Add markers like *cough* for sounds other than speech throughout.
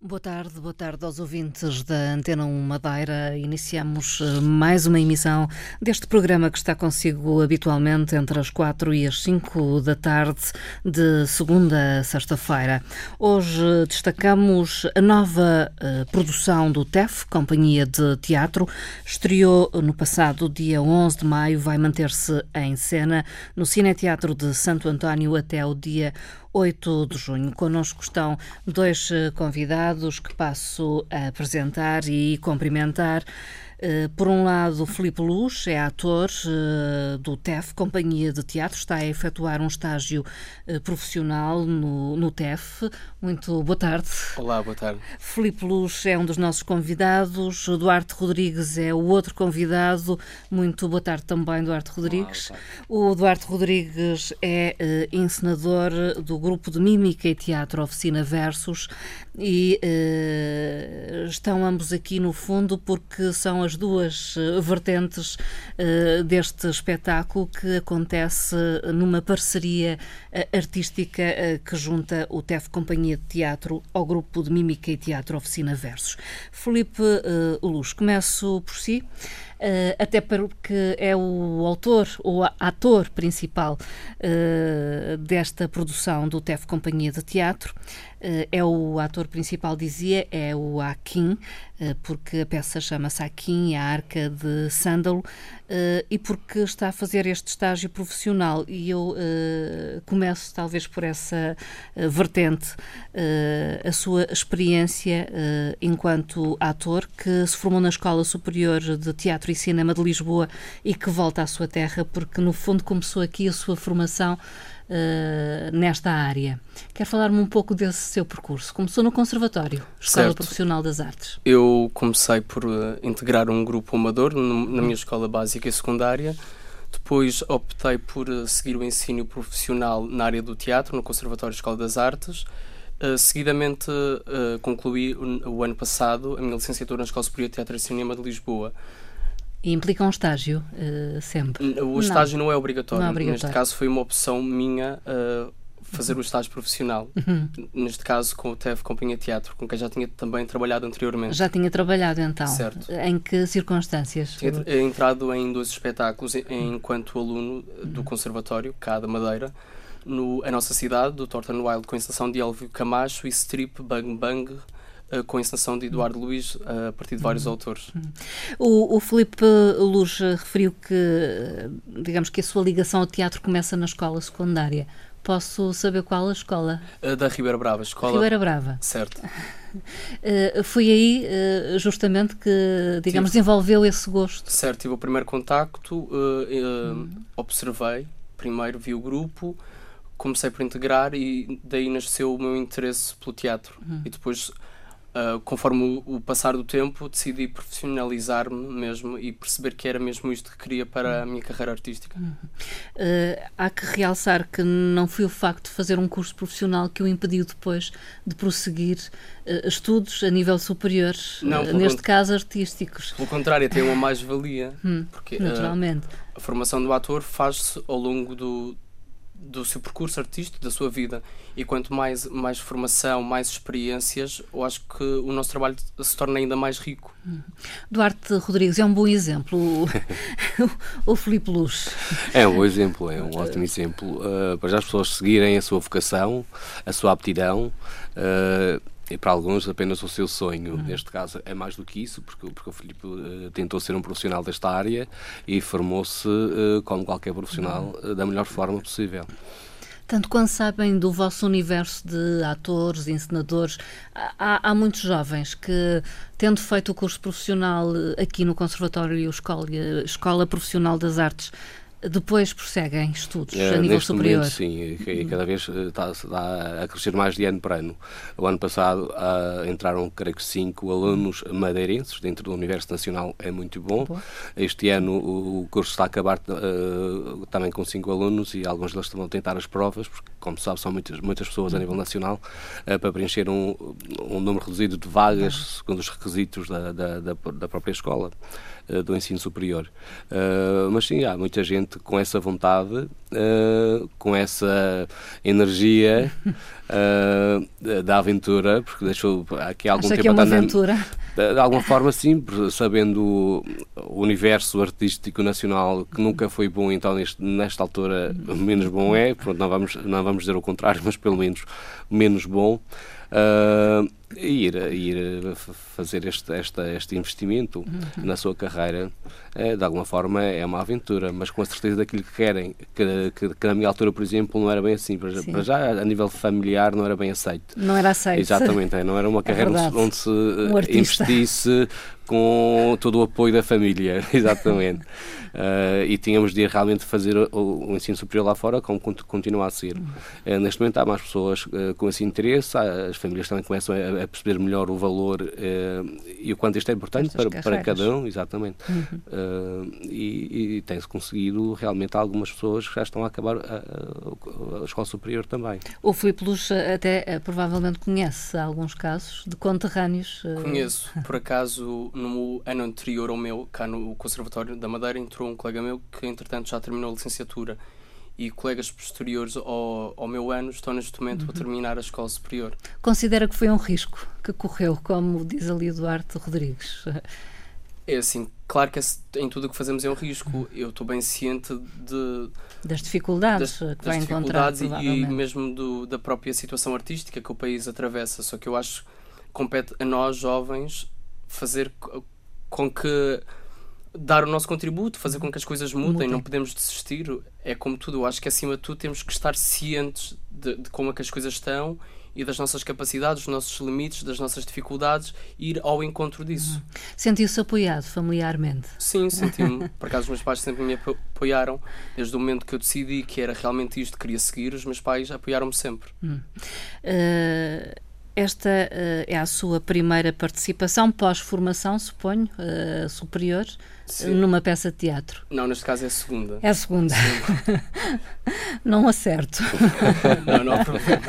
Boa tarde, boa tarde aos ouvintes da Antena 1 Madeira. Iniciamos eh, mais uma emissão deste programa que está consigo habitualmente entre as 4 e as 5 da tarde, de segunda a sexta-feira. Hoje destacamos a nova uh, produção do TEF, Companhia de Teatro. Estreou no passado dia 11 de maio, vai manter-se em cena no Cineteatro de Santo António até o dia 8 de junho. Connosco estão dois eh, convidados que passo a apresentar e cumprimentar. Eh, por um lado, Filipe Luz é ator uh, do TEF, Companhia de Teatro, está a efetuar um estágio uh, profissional no, no TEF. Muito boa tarde. Olá, boa tarde. Filipe Luz é um dos nossos convidados, Duarte Rodrigues é o outro convidado. Muito boa tarde também, Duarte Rodrigues. Olá, o Duarte Rodrigues é encenador do grupo de Mímica e Teatro Oficina Versus e estão ambos aqui no fundo porque são as duas eh, vertentes uh, deste espetáculo que acontece numa parceria uh, artística uh, que junta o TEF Companhia de Teatro ao grupo de Mímica e Teatro Oficina Versos. Felipe Luz, começo por si. Uh, até porque é o autor ou ator principal uh, desta produção do TEF Companhia de Teatro. Uh, é o ator principal, dizia, é o Akin, porque a peça chama-se Akin, a Arca de Sândalo, e porque está a fazer este estágio profissional. E eu começo, talvez, por essa vertente, a sua experiência enquanto ator, que se formou na Escola Superior de Teatro e Cinema de Lisboa e que volta à sua terra, porque no fundo começou aqui a sua formação uh, nesta área. Quer falar-me um pouco desse seu percurso? Começou no Conservatório, Escola certo. Profissional das Artes. Eu comecei por uh, integrar um grupo amador no, na minha escola básica e secundária. Depois optei por uh, seguir o ensino profissional na área do teatro, no Conservatório Escola das Artes. Uh, seguidamente uh, concluí o, o, ano passado a minha licenciatura na Escola Superior de Teatro e Cinema de Lisboa. E implica um estágio uh, sempre? O estágio não, não, é obrigatório. não, é obrigatório. Neste caso foi uma opção minha uh, fazer o estágio profissional. Uhum. Neste caso com o TEF Companhia Teatro, com quem já tinha também trabalhado anteriormente. Já tinha trabalhado então? Certo. Em que circunstâncias? Tinha eh, entrado em dois espetáculos enquanto aluno do uhum. Conservatório, cá da Madeira, no A Nossa Cidade, do Thornton Wild, com a encenação de Elvio Camacho e Strip Bang Bang com a encenação de Eduardo Luiz eh, a partir de vários uhum. autores. Uhum. O, o Filipe Luz referiu que, digamos que a sua ligação ao teatro começa na escola secundária. Posso saber qual a escola? Da Ribeira Brava. Escola... Ribeira Brava. Certo. *laughs* Uh, foi aí, uh, justamente, que, digamos, tive, desenvolveu esse gosto. Certo, tive o primeiro contacto, uh, hum. observei, primeiro vi o grupo, comecei por integrar e daí nasceu o meu interesse pelo teatro. Hum. E depois Uh, conforme o, o, passar do tempo, decidi profissionalizar-me mesmo e perceber que era mesmo isto que queria para a minha carreira artística. Uhum. Uh, há que realçar que não foi o facto de fazer um curso profissional que o impediu depois de prosseguir uh, estudos a nível superior, não, neste caso artísticos. Pelo contrário, tem uma mais-valia. Hum, porque naturalmente. a formação do ator faz-se ao longo do, do seu percurso artístico, da sua vida. E quanto mais, mais formação, mais experiências, eu acho que o nosso trabalho se torna ainda mais rico. Hum. Duarte Rodrigues é um bom exemplo, o, *laughs* o Filipe Luz. É um bom exemplo, é um ótimo exemplo uh, para as pessoas seguirem a sua vocação, a sua aptidão. Uh, e para alguns apenas o seu sonho. Uhum. Neste caso é mais do que isso, porque, porque o Filipe uh, tentou ser um profissional desta área e formou-se uh, como qualquer profissional uh, da melhor forma possível. Tanto quando sabem do vosso universo de atores, encenadores, há, há muitos jovens que, tendo feito o curso profissional aqui no Conservatório e a Escola, Escola Profissional das Artes, depois prosseguem estudos é, a nível superior? Momento, sim, e cada vez está, está, a crescer mais de ano para ano. O ano passado uh, entraram, creio que, cinco alunos madeirenses dentro do Universo Nacional, é muito bom. bom. Este ano o, o, curso está a acabar uh, também com cinco alunos e alguns deles estão a tentar as provas, porque como se sabe, são muitas, muitas pessoas a nível nacional, uh, para preencher um, um número reduzido de vagas, segundo os requisitos da, da, da, da própria escola. Eh, do ensino superior. Uh, mas sim, há muita gente com essa vontade, uh, com essa energia *laughs* da aventura, porque deixou aqui algum Acha tempo que é uma aventura? *laughs* De, de alguma forma, sim, sabendo o universo artístico nacional que nunca foi bom, então neste, nesta altura menos bom é, pronto, não vamos, não vamos dizer o contrário, *laughs* mas pelo menos menos bom. Uh, ir, ir fazer este, este, este investimento uhum. na sua carreira, é, de alguma forma é uma aventura, mas com a certeza daquilo que querem, que, que, que na minha altura, por exemplo, não era bem assim. Para, para, já, a nível familiar, não era bem aceito. Não era aceito. Exatamente, é, não era uma *laughs* é carreira é onde, onde se um investisse com todo o apoio da família, *laughs* exatamente. uh, e tínhamos de ir realmente fazer o, o, ensino superior lá fora, como continua a ser. Uh, neste momento há mais pessoas uh, com esse interesse, as famílias também começam a, a perceber melhor o valor e o quanto isto é importante para, para, cada um, exatamente. Uhum. e, e tem-se conseguido realmente algumas pessoas que já estão a acabar a, a, a escola superior também. O Filipe Luz até provavelmente conhece alguns casos de conterrâneos. Conheço, *laughs* por acaso no ano anterior ao meu, cá no Conservatório da Madeira, entrou um colega meu que, entretanto, já terminou a licenciatura e colegas posteriores ao, ao meu ano estão neste momento uhum. a terminar a escola superior. Considera que foi um risco que correu, como diz ali Eduardo Rodrigues? É assim, claro que em tudo o que fazemos é um risco. Eu estou bem ciente de, das dificuldades das, que vai das. Dificuldades e, e mesmo do, da própria situação artística que o país atravessa. Só que eu acho que compete a nós, jovens, fazer com que dar o nosso contributo, fazer com que as coisas mudem, mudem. não podemos desistir. É como tudo, eu acho que acima de tudo temos que estar cientes de, de como é que as coisas estão e das nossas capacidades, dos nossos limites, das nossas dificuldades, ir ao encontro disso. Uhum. Sentiu-se apoiado familiarmente? Sim, *laughs* senti-me. Por acaso, os meus pais sempre me apoiaram, desde o momento que eu decidi que era realmente isto que queria seguir, os meus pais apoiaram-me sempre. Uhum. Uh esta uh, é a sua primeira participação pós-formação, suponho, uh, superior, Sim. numa peça de teatro. Não, neste caso é a segunda. É a segunda. *laughs* não acerto. *laughs* não, não há problema.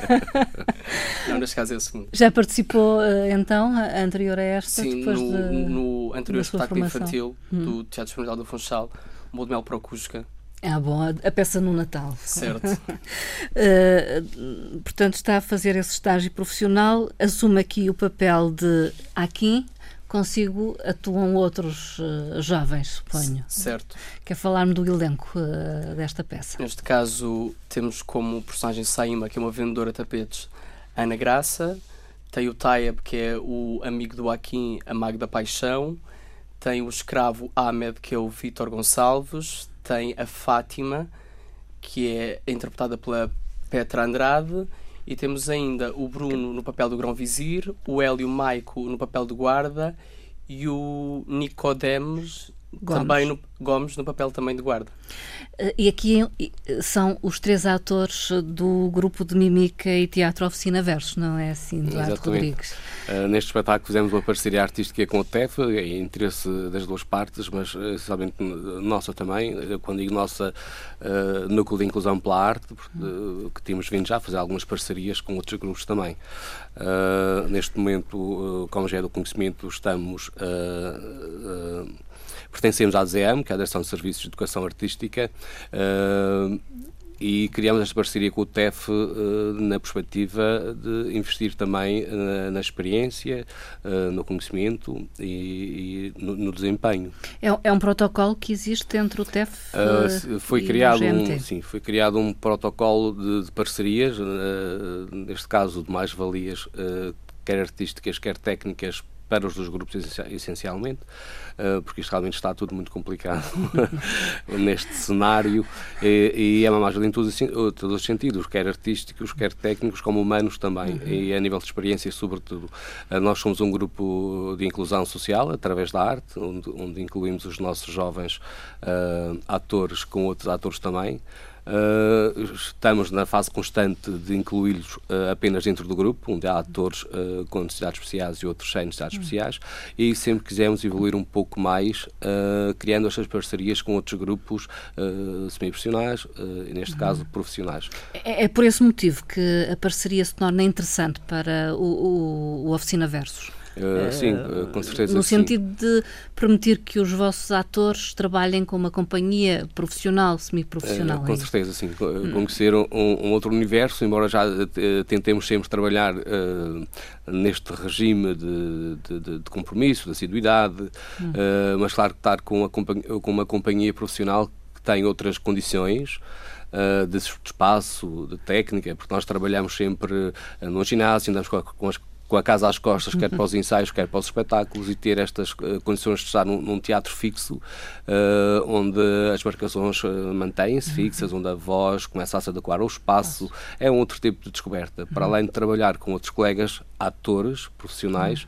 Não, neste caso é a segunda. Já participou uh, então, a anterior a esta? Sim, depois no, de, no anterior espetáculo infantil hum. do Teatro Experimental do Funchal, Moldemel Procusca, ah, bom, a peça no Natal. Certo. uh, *laughs* portanto, está a fazer esse estágio profissional, assume aqui o papel de aqui, consigo atuam outros uh, jovens, suponho. Certo. Quer falar-me do elenco uh, desta peça? Neste caso, temos como personagem Saima, que é uma vendedora de tapetes, Ana Graça, tem o Tayeb, que é o amigo do Akin, a Mago da Paixão, tem o escravo Ahmed, que é o Vítor Gonçalves, tem a Fátima, que é interpretada pela Petra Andrade, e temos ainda o Bruno no papel do Grão Vizir, o Hélio Maico no papel de guarda e o Nicodemus Gomes. também no, Gomes no papel também de guarda. Eh, e aqui são os três atores do grupo de Mimica e Teatro Oficina Versos, não é assim, Eduardo Rodrigues? Uh, neste espetáculo fizemos uma parceria artística com o TEF, é interesse das duas partes, mas essencialmente nossa também. Quando digo nossa, uh, núcleo de inclusão pela arte, uh, que temos vindo já a fazer algumas parcerias com outros grupos também. neste momento, como já é do conhecimento, estamos pertencemos à DZM, que é a Direção de Serviços de Educação Artística, uh, e criamos esta parceria com o TEF uh, na perspectiva de investir também uh, na experiência, no conhecimento e, e no, no, desempenho. É, é, um protocolo que existe entre o TEF foi e criado o GMT. Um, sim, foi criado um protocolo de, de parcerias, neste caso de mais-valias, quer artísticas, quer técnicas, para os dois grupos essencialmente, eh, porque isto realmente está tudo muito complicado *laughs* neste cenário e, e é uma mais em todos, todos os sentidos, quer artísticos, quer técnicos, como humanos também, uhum. e a nível de experiência, sobretudo. Eh, nós somos um grupo de inclusão social através da arte, onde, onde incluímos os nossos jovens uh, atores com outros atores também. Uh, estamos na fase constante de incluí-los uh, apenas dentro do grupo, onde há atores uh, com necessidades especiais e outros sem necessidades especiais, e sempre quisemos evoluir um pouco mais, criando estas parcerias com outros grupos semi-profissionais, neste caso profissionais. É, é, por esse motivo que a parceria se torna interessante para o, o, o Oficina Versus? Uh, sim, uh, com certeza. No sentido de permitir que os vossos atores trabalhem com uma companhia profissional, semi-profissional. Uh, com é certeza, sim. Hum. Conhecer um, um, outro universo, embora já tentemos sempre trabalhar neste regime de, de, de, compromisso, de assiduidade, hum. mas claro que estar com, com uma companhia profissional que tem outras condições. de espaço, de técnica, porque nós trabalhamos sempre no ginásio, andamos com, com as com a casa às costas, quer para os ensaios, quer para os espetáculos, e ter estas uh, condições de estar num, num teatro fixo, uh, onde as marcações uh, mantêm-se fixas, onde a voz começa a se adequar ao espaço, é um outro tipo de descoberta. Para além de trabalhar com outros colegas, atores profissionais,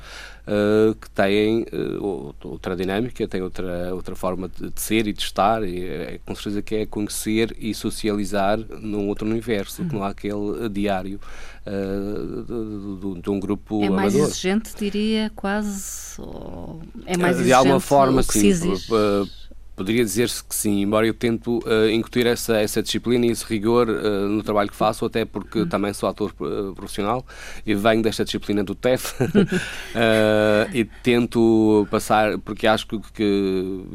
uh, que têm uh, outra dinâmica, têm outra, outra forma de, de ser e de estar, e é, com certeza que é conhecer e socializar num outro universo, que não há aquele diário uh, de, de, um grupo É mais amador. exigente, diria, quase? é mais? De alguma forma, sim Poderia dizer-se que sim, embora eu tento uh, incutir essa, essa disciplina e esse rigor uh, no trabalho que faço, até porque uhum. também sou ator uh, profissional e venho desta disciplina do TEF *laughs* *laughs* e tento passar, porque acho que,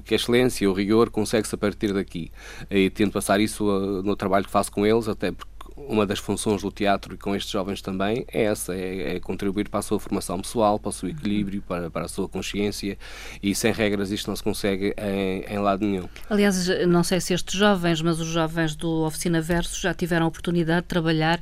que, a excelência, o rigor, consegue-se a partir daqui. E tento passar isso no trabalho que faço com eles, até porque uma das funções do teatro e com estes jovens também é essa, é, é, contribuir para a sua formação pessoal, para o seu equilíbrio, para, para a sua consciência e sem regras isto não se consegue em, em lado nenhum. Aliás, não sei se estes jovens, mas os jovens do Oficina Verso já tiveram a oportunidade de trabalhar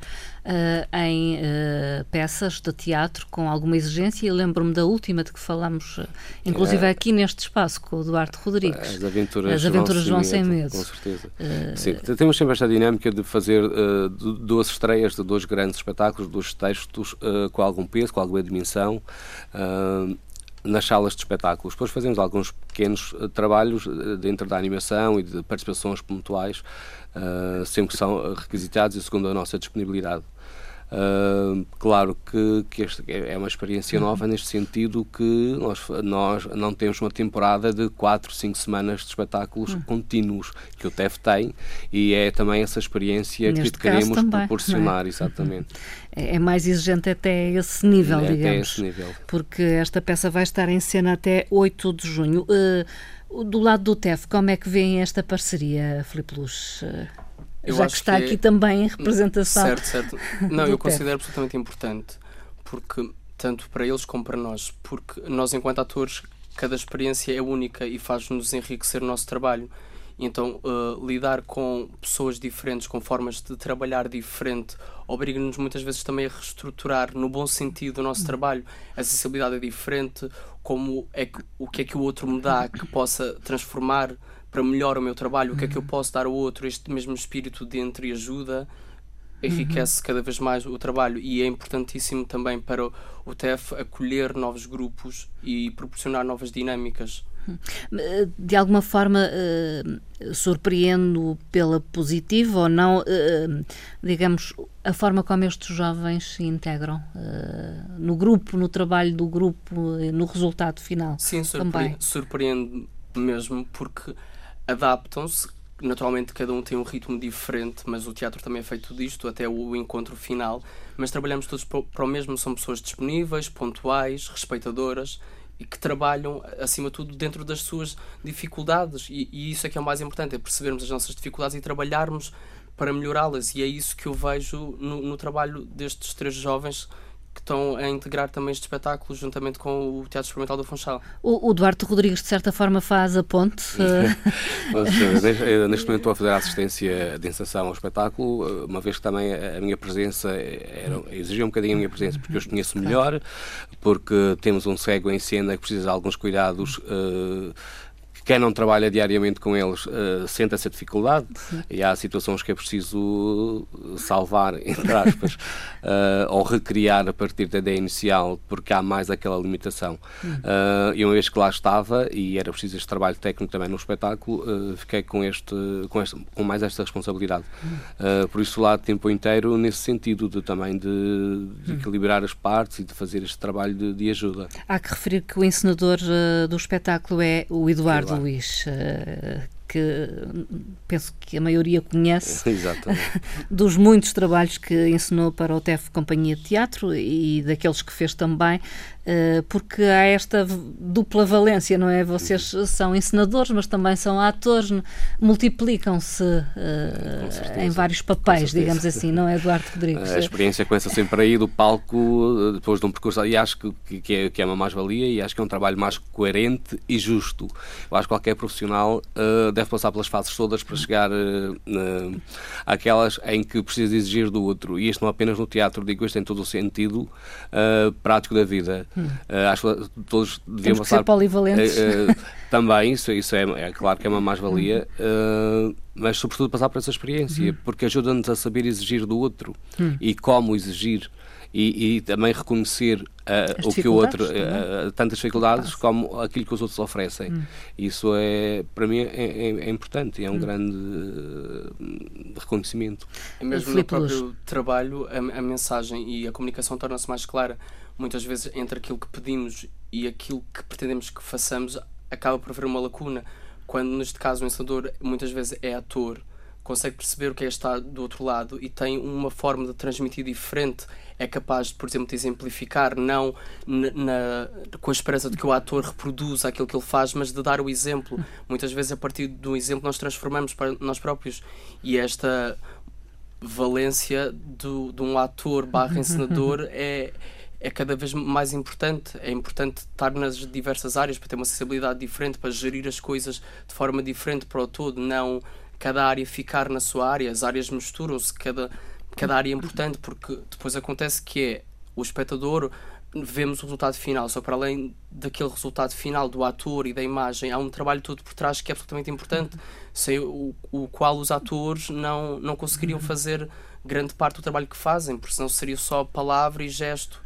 uh, em uh, peças de teatro com alguma exigência e lembro-me da última de que falámos, uh, inclusive é. aqui neste espaço, com o Duarte Rodrigues. As aventuras, As aventuras vão, sem, medo. Com certeza. Sim, temos sempre esta dinâmica de fazer duas estreias de dois grandes espetáculos, dois textos com algum peso, com alguma dimensão nas salas de espetáculos. Depois fazemos alguns pequenos uh, trabalhos dentro da animação e de participações pontuais, uh, sempre que são requisitados e segundo a nossa disponibilidade. Uh, claro que, que este é uma experiência uhum. nova neste sentido que nós, nós não temos uma temporada de 4, 5 semanas de espetáculos uhum. contínuos que o TEF tem e é também essa experiência neste que queremos também, proporcionar, é? exatamente. *laughs* É, é mais exigente até esse nível, é, digamos. Até esse nível. Porque esta peça vai estar em cena até 8 de junho. Uh, do lado do TEF, como é que vêem esta parceria, Filipe Luz? Uh, eu já que está que aqui é... também em representação. Certo, certo. *laughs* Não, eu considero absolutamente importante, porque tanto para eles como para nós, porque nós, enquanto atores, cada experiência é única e faz-nos enriquecer o nosso trabalho. Então, uh, lidar com pessoas diferentes, com formas de trabalhar diferente, obriga-nos muitas vezes também a reestruturar, no bom sentido, o nosso trabalho. A sensibilidade é diferente, como é que, o que é que o outro me dá que possa transformar para melhorar o meu trabalho, o que é que eu uhum. posso dar ao outro, este mesmo espírito de entreajuda enriquece uhum. cada vez mais o trabalho e é importantíssimo também para o, TEF acolher novos grupos e proporcionar novas dinâmicas. Uhum. De alguma forma uh, surpreendo pela positiva ou não, uh, digamos, a forma como estes jovens se integram uh, no grupo, no trabalho do grupo, no resultado final? Sim, surpre surpreende mesmo porque adaptam-se. Naturalmente, cada um tem um ritmo diferente, mas o teatro também é feito disto, até o encontro final. Mas trabalhamos todos para o mesmo, são pessoas disponíveis, pontuais, respeitadoras e que trabalham, acima de tudo, dentro das suas dificuldades. E, e isso é que é o mais importante, é percebermos as nossas dificuldades e trabalharmos para melhorá-las. E é isso que eu vejo no, no trabalho destes três jovens que estão a integrar também este espetáculo juntamente com o Teatro Experimental do Funchal. O, o Duarte Rodrigues, de certa forma, faz a ponte? *laughs* *laughs* Eh, neste momento estou a fazer a assistência de encenação ao espetáculo, eh, uma vez que também a minha presença era, exigia um bocadinho a minha presença, porque eu os conheço melhor, porque temos um cego em cena que precisa de alguns cuidados uh, quem não trabalha diariamente com eles uh, sente essa dificuldade Sim. e há situações que é preciso salvar, entre aspas, uh, *laughs* ou recriar a partir da ideia inicial, porque há mais aquela limitação. Uh, e uma vez que lá estava, e era preciso este trabalho técnico também no espetáculo, fiquei com, este, com, este, com mais esta responsabilidade. por isso lá tempo inteiro nesse sentido de também de, de equilibrar as partes e de fazer este trabalho de, de ajuda. Há que referir que o encenador do espetáculo é o Eduardo, Eduardo. Luís, uh, que penso que a maioria conhece *laughs* *laughs* dos muitos trabalhos que ensinou para o TEF Companhia de Teatro e daqueles que fez também, eh, porque há esta dupla valência, não é? Vocês são ensinadores, mas também são atores, multiplicam-se uh, em vários papéis, digamos assim, não é, Eduardo Rodrigues? A experiência começa sempre aí do palco, depois de um percurso, e acho que, que, é, que é uma mais-valia e acho que é um trabalho mais coerente e justo. Eu acho que qualquer profissional uh, deve passar pelas fases todas para chegar uh, àquelas em que precisa exigir do outro. E isto não apenas no teatro, digo isto em todo o sentido prático da vida. Uh, acho que todos deviam passar. Ser polivalentes. Uh, também, isso, isso é, é, claro que é uma mais-valia, hum. mas sobretudo passar por essa experiência, hum. porque ajuda-nos a saber exigir do outro hum. e como exigir. E, e, também reconhecer uh, o que o outro, uh, tantas dificuldades como aquilo que os outros oferecem. Isso é, para mim, é, é, é importante, é um grande uh, reconhecimento. E mesmo no próprio trabalho, a, a, mensagem e a comunicação torna-se mais clara muitas vezes entre aquilo que pedimos e aquilo que pretendemos que façamos acaba por haver uma lacuna. Quando, neste caso, o ensinador muitas vezes é ator, consegue perceber o que é estar do outro lado e tem uma forma de transmitir diferente, é capaz, de, por exemplo, de exemplificar, não na, na, com a esperança de que o ator reproduza aquilo que ele faz, mas de dar o exemplo. Muitas vezes, a partir do exemplo, nós transformamos para nós próprios. E esta valência do, de um ator barra *laughs* encenador é é cada vez mais importante. É importante estar nas diversas áreas para ter uma acessibilidade diferente, para gerir as coisas de forma diferente para o todo, não cada área ficar na sua área, as áreas misturam-se, cada, cada área é importante, porque depois acontece que é o espectador vemos o resultado final, só para além daquele resultado final do ator e da imagem, há um trabalho todo por trás que é absolutamente importante, sem o, o qual os atores não, não conseguiriam fazer grande parte do trabalho que fazem, porque senão seria só palavra e gesto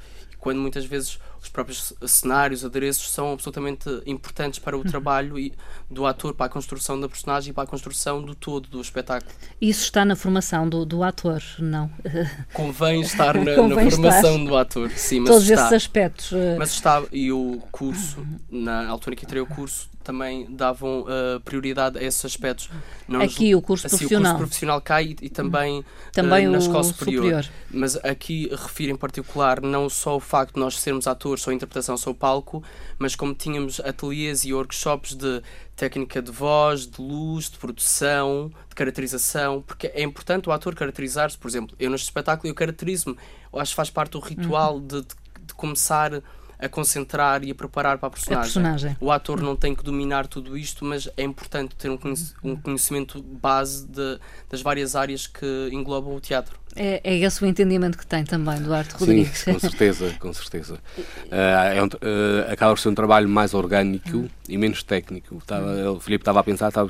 quando muitas vezes os próprios cenários, adereços são absolutamente importantes para o uhum. trabalho e, do ator, para a construção da personagem e para a construção do todo do espetáculo. Isso está na formação do, do ator, não? *laughs* Convém estar na, Convém na formação estar. do ator, sim. Mas Todos está, esses aspectos. Eh, mas está, e o curso, na altura que entrei o curso, também davam uh, prioridade a esses aspectos. Não aqui nos, o curso assim, profissional. O curso profissional cai e, também, também uh, na escola superior. superior. Mas aqui refiro em particular não só o facto de nós sermos atores, só interpretação, só palco, mas como tínhamos ateliês e workshops de técnica de voz, de luz, de produção, de caracterização, porque é importante o ator caracterizar-se, por exemplo, eu neste espetáculo eu caracterizo-me, acho que faz parte do ritual uhum. de, de, de começar a concentrar e a preparar para a personagem. a personagem. O ator não tem que dominar tudo isto, mas é importante ter um conhecimento base de, das várias áreas que englobam o teatro. É, é esse o entendimento que tem também Duarte Rodrigues. Sim, com certeza, com certeza. Uh, é um, uh, acaba por ser um trabalho mais orgânico e menos técnico. Estava, o Filipe estava a pensar, estava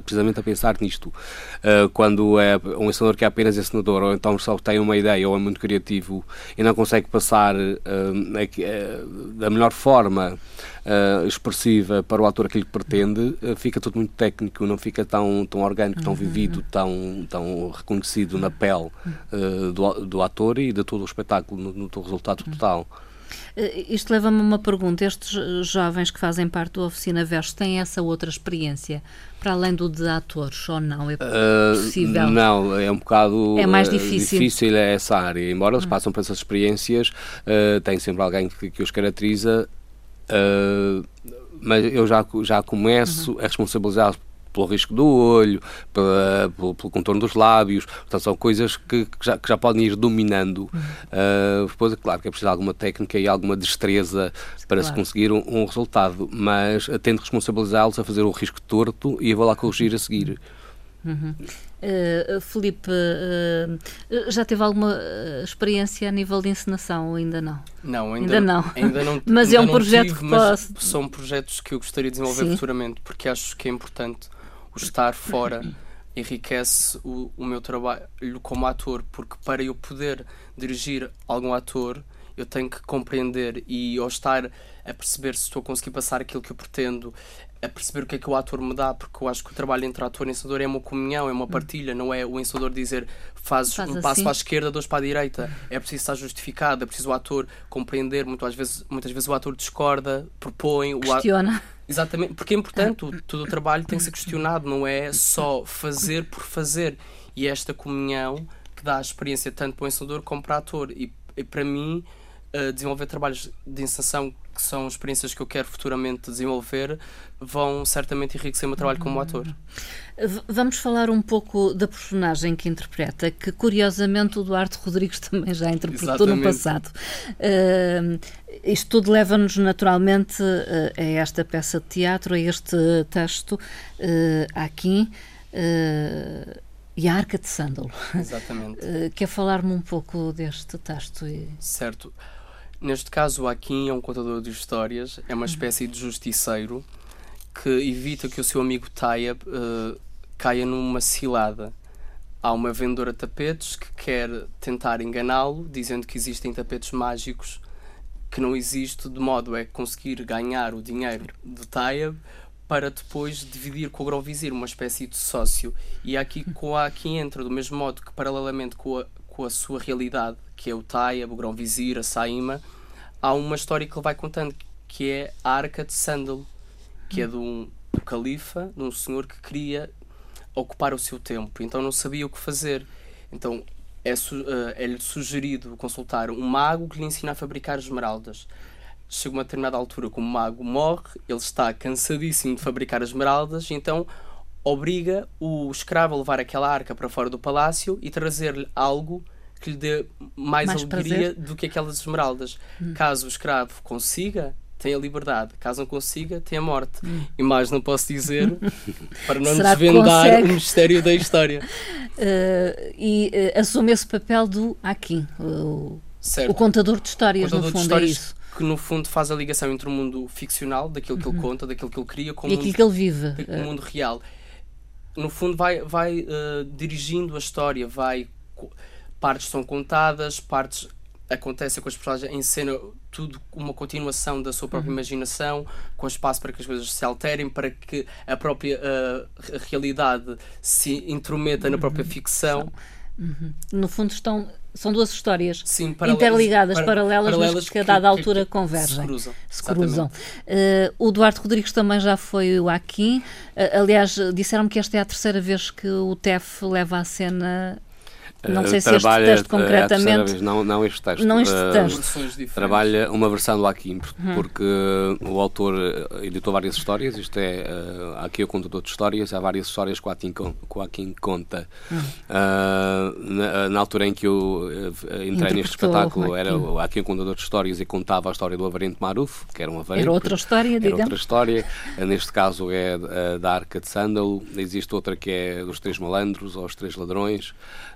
precisamente a pensar nisto. Uh, quando é um ensinador que é apenas ensinador, ou então só tem uma ideia, ou é muito criativo e não consegue passar da melhor forma uh, expressiva para o ator aquilo que pretende, uh, fica tudo muito técnico, não fica tão, tão orgânico, tão uhum. vivido, tão, tão reconhecido na pele uh, do, do ator e de todo o espetáculo, no, no resultado total. Isto leva-me a uma pergunta. Estes jovens que fazem parte da Oficina Verso têm essa outra experiência, para além do de atores, ou não? É possível? Uh, não, é um bocado é mais difícil. difícil essa área. Embora eles hum. passam por essas experiências, uh, tem sempre alguém que, que os caracteriza Uh, mas eu já, já começo uhum. a responsabilizá-los pelo risco do olho, pela, pelo, pelo, contorno dos lábios, portanto são coisas que, que, já, que já, podem ir dominando. Uhum. Uh, depois, é claro que é preciso alguma técnica e alguma destreza para claro. se conseguir um, um, resultado, mas tento responsabilizá-los a fazer o risco torto e eu vou lá corrigir a seguir. Uhum. Uh, Filipe, uh, já teve alguma experiência a nível de encenação ou ainda não? Não, ainda, ainda não. *laughs* Ainda não mas ainda é um projeto tive, que posso... São projetos que eu gostaria de desenvolver Sim. futuramente, porque acho que é importante o estar fora *laughs* enriquece o, o meu trabalho como ator, porque para eu poder dirigir algum ator, eu tenho que compreender e ao estar a perceber se estou a conseguir passar aquilo que eu pretendo, a perceber o que é que o ator me dá, porque eu acho que o trabalho entre ator e encenador é uma comunhão, é uma hum. partilha, não é o encenador dizer fazes Faz um assim. passo para a esquerda, dois para a direita. É preciso estar justificado, é preciso o ator compreender, muitas vezes, muitas vezes o ator discorda, propõe, questiona. O Exatamente, porque é importante, todo o trabalho tem que ser questionado, não é só fazer por fazer. E é esta comunhão que dá a experiência tanto para o encenador como para o ator. E, e para mim, uh, desenvolver trabalhos de encenação que são experiências que eu quero futuramente desenvolver, vão certamente enriquecer o meu trabalho como ator. Vamos falar um pouco da personagem que interpreta, que curiosamente o Duarte Rodrigues *laughs* também já interpretou Exatamente. no passado. Uh, isto tudo leva-nos naturalmente uh, a esta peça de teatro, a este texto, uh, aqui. Uh, e a Arca de Sândalo. Exatamente. Uh, quer falar-me um pouco deste texto? E... Certo. Neste caso, o Akin é um contador de histórias, é uma espécie de justiceiro que evita que o seu amigo Taia uh, caia numa cilada. Há uma vendedora de tapetes que quer tentar enganá-lo, dizendo que existem tapetes mágicos que não existe, de modo a conseguir ganhar o dinheiro de Taia para depois dividir com o Grão-Vizir, uma espécie de sócio. E aqui, aqui entra, do mesmo modo que, paralelamente com a, com a sua realidade, que é o Taia, o Grão-Vizir, a Saima, há uma história que ele vai contando, que é a Arca de Sandal, que é de um, do califa, de um senhor que queria ocupar o seu tempo, então não sabia o que fazer. Então é, uh, é-lhe sugerido consultar um mago que lhe ensina a fabricar esmeraldas. Chega uma determinada altura que o mago morre, ele está cansadíssimo de fabricar esmeraldas, então obriga o escravo a levar aquela arca para fora do palácio e trazer-lhe algo que lhe dê mais, mais alegria prazer. do que aquelas esmeraldas. Hum. Caso o escravo consiga, tem a liberdade. Caso não consiga, tem a morte. Hum. E mais não posso dizer *laughs* para não Será desvendar o mistério da história. Uh, *laughs* e uh, assume esse papel do Akin, o, o contador de histórias, contador no fundo, é histórias, é isso. Que no fundo faz a ligação entre o mundo ficcional, daquilo que uhum. ele conta, daquilo que ele cria, com e o mundo, que ele vive. o uh. mundo real. No fundo, vai, vai dirigindo a história, vai partes são contadas, partes acontecem com as personagens em cena, tudo uma continuação da sua própria uhum. imaginação, com espaço para que as coisas se alterem, para que a própria uh, realidade se intrometa uhum. na própria ficção. Uhum. No fundo, estão, são duas histórias Sim, interligadas, para, paralelas, paralelas, mas que a dada altura que, convergem. Se cruzam. Se cruzam. Uh, o Duarte Rodrigues também já foi Aqui. Uh, aliás, disseram-me que esta é a terceira vez que o TEF leva a cena não sei se este texto concretamente. Vez, não, não este texto. Não este texto. Uh, trabalha uma versão do Akin, hum. porque uh, o autor uh, editou várias histórias. Isto é, uh, aqui eu conto de histórias. Há várias histórias que o que o Akin conta. Hum. Na, na, altura em que eu entrei neste espetáculo, era o Akin contador de histórias e contava a história do Avarente Maruf, que era um avarente. Era outra história, era digamos. outra história. neste caso é da Arca de Sândalo. Existe outra que é dos Três Malandros ou os Três Ladrões.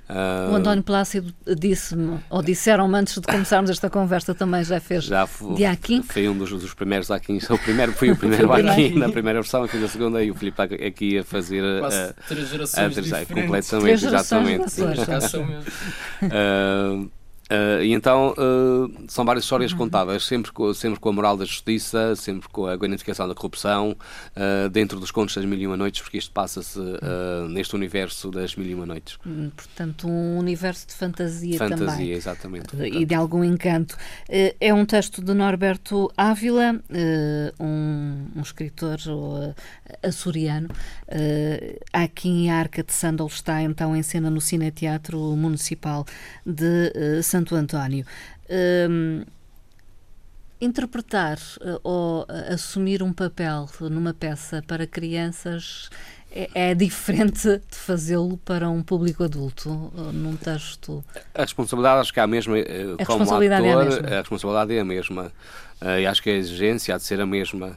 Uh, o António Plácido disse-me, ou disseram-me antes de começarmos esta conversa, também já fez já foi, de Aquim. Foi um dos, dos primeiros Aquins. O primeiro foi o primeiro *laughs* Aquim na primeira versão, fiz a segunda e o Filipe aqui a fazer Quase a, três gerações a terceira, completamente, três exatamente. uh, Uh, e então uh, são várias histórias uhum. contadas, sempre com, sempre com a moral da justiça, sempre com a identificação da corrupção, uh, dentro dos contos das Mil e Uma Noites, porque isto passa-se uhum. neste universo das Mil e Uma Noites. Hum, portanto, um universo de fantasia, fantasia também. exatamente. E de algum encanto. é um texto de Norberto Ávila, um, um, escritor açoriano. aqui em Arca de Sandal está então em cena no Cineteatro Municipal de Santo António. Um, interpretar uh, ou assumir um papel numa peça para crianças é, é diferente de fazê-lo para um público adulto, uh, num texto. A responsabilidade acho que é a mesma. A como responsabilidade ator, é a, mesma. a responsabilidade é a mesma. E acho que a exigência há de ser a mesma.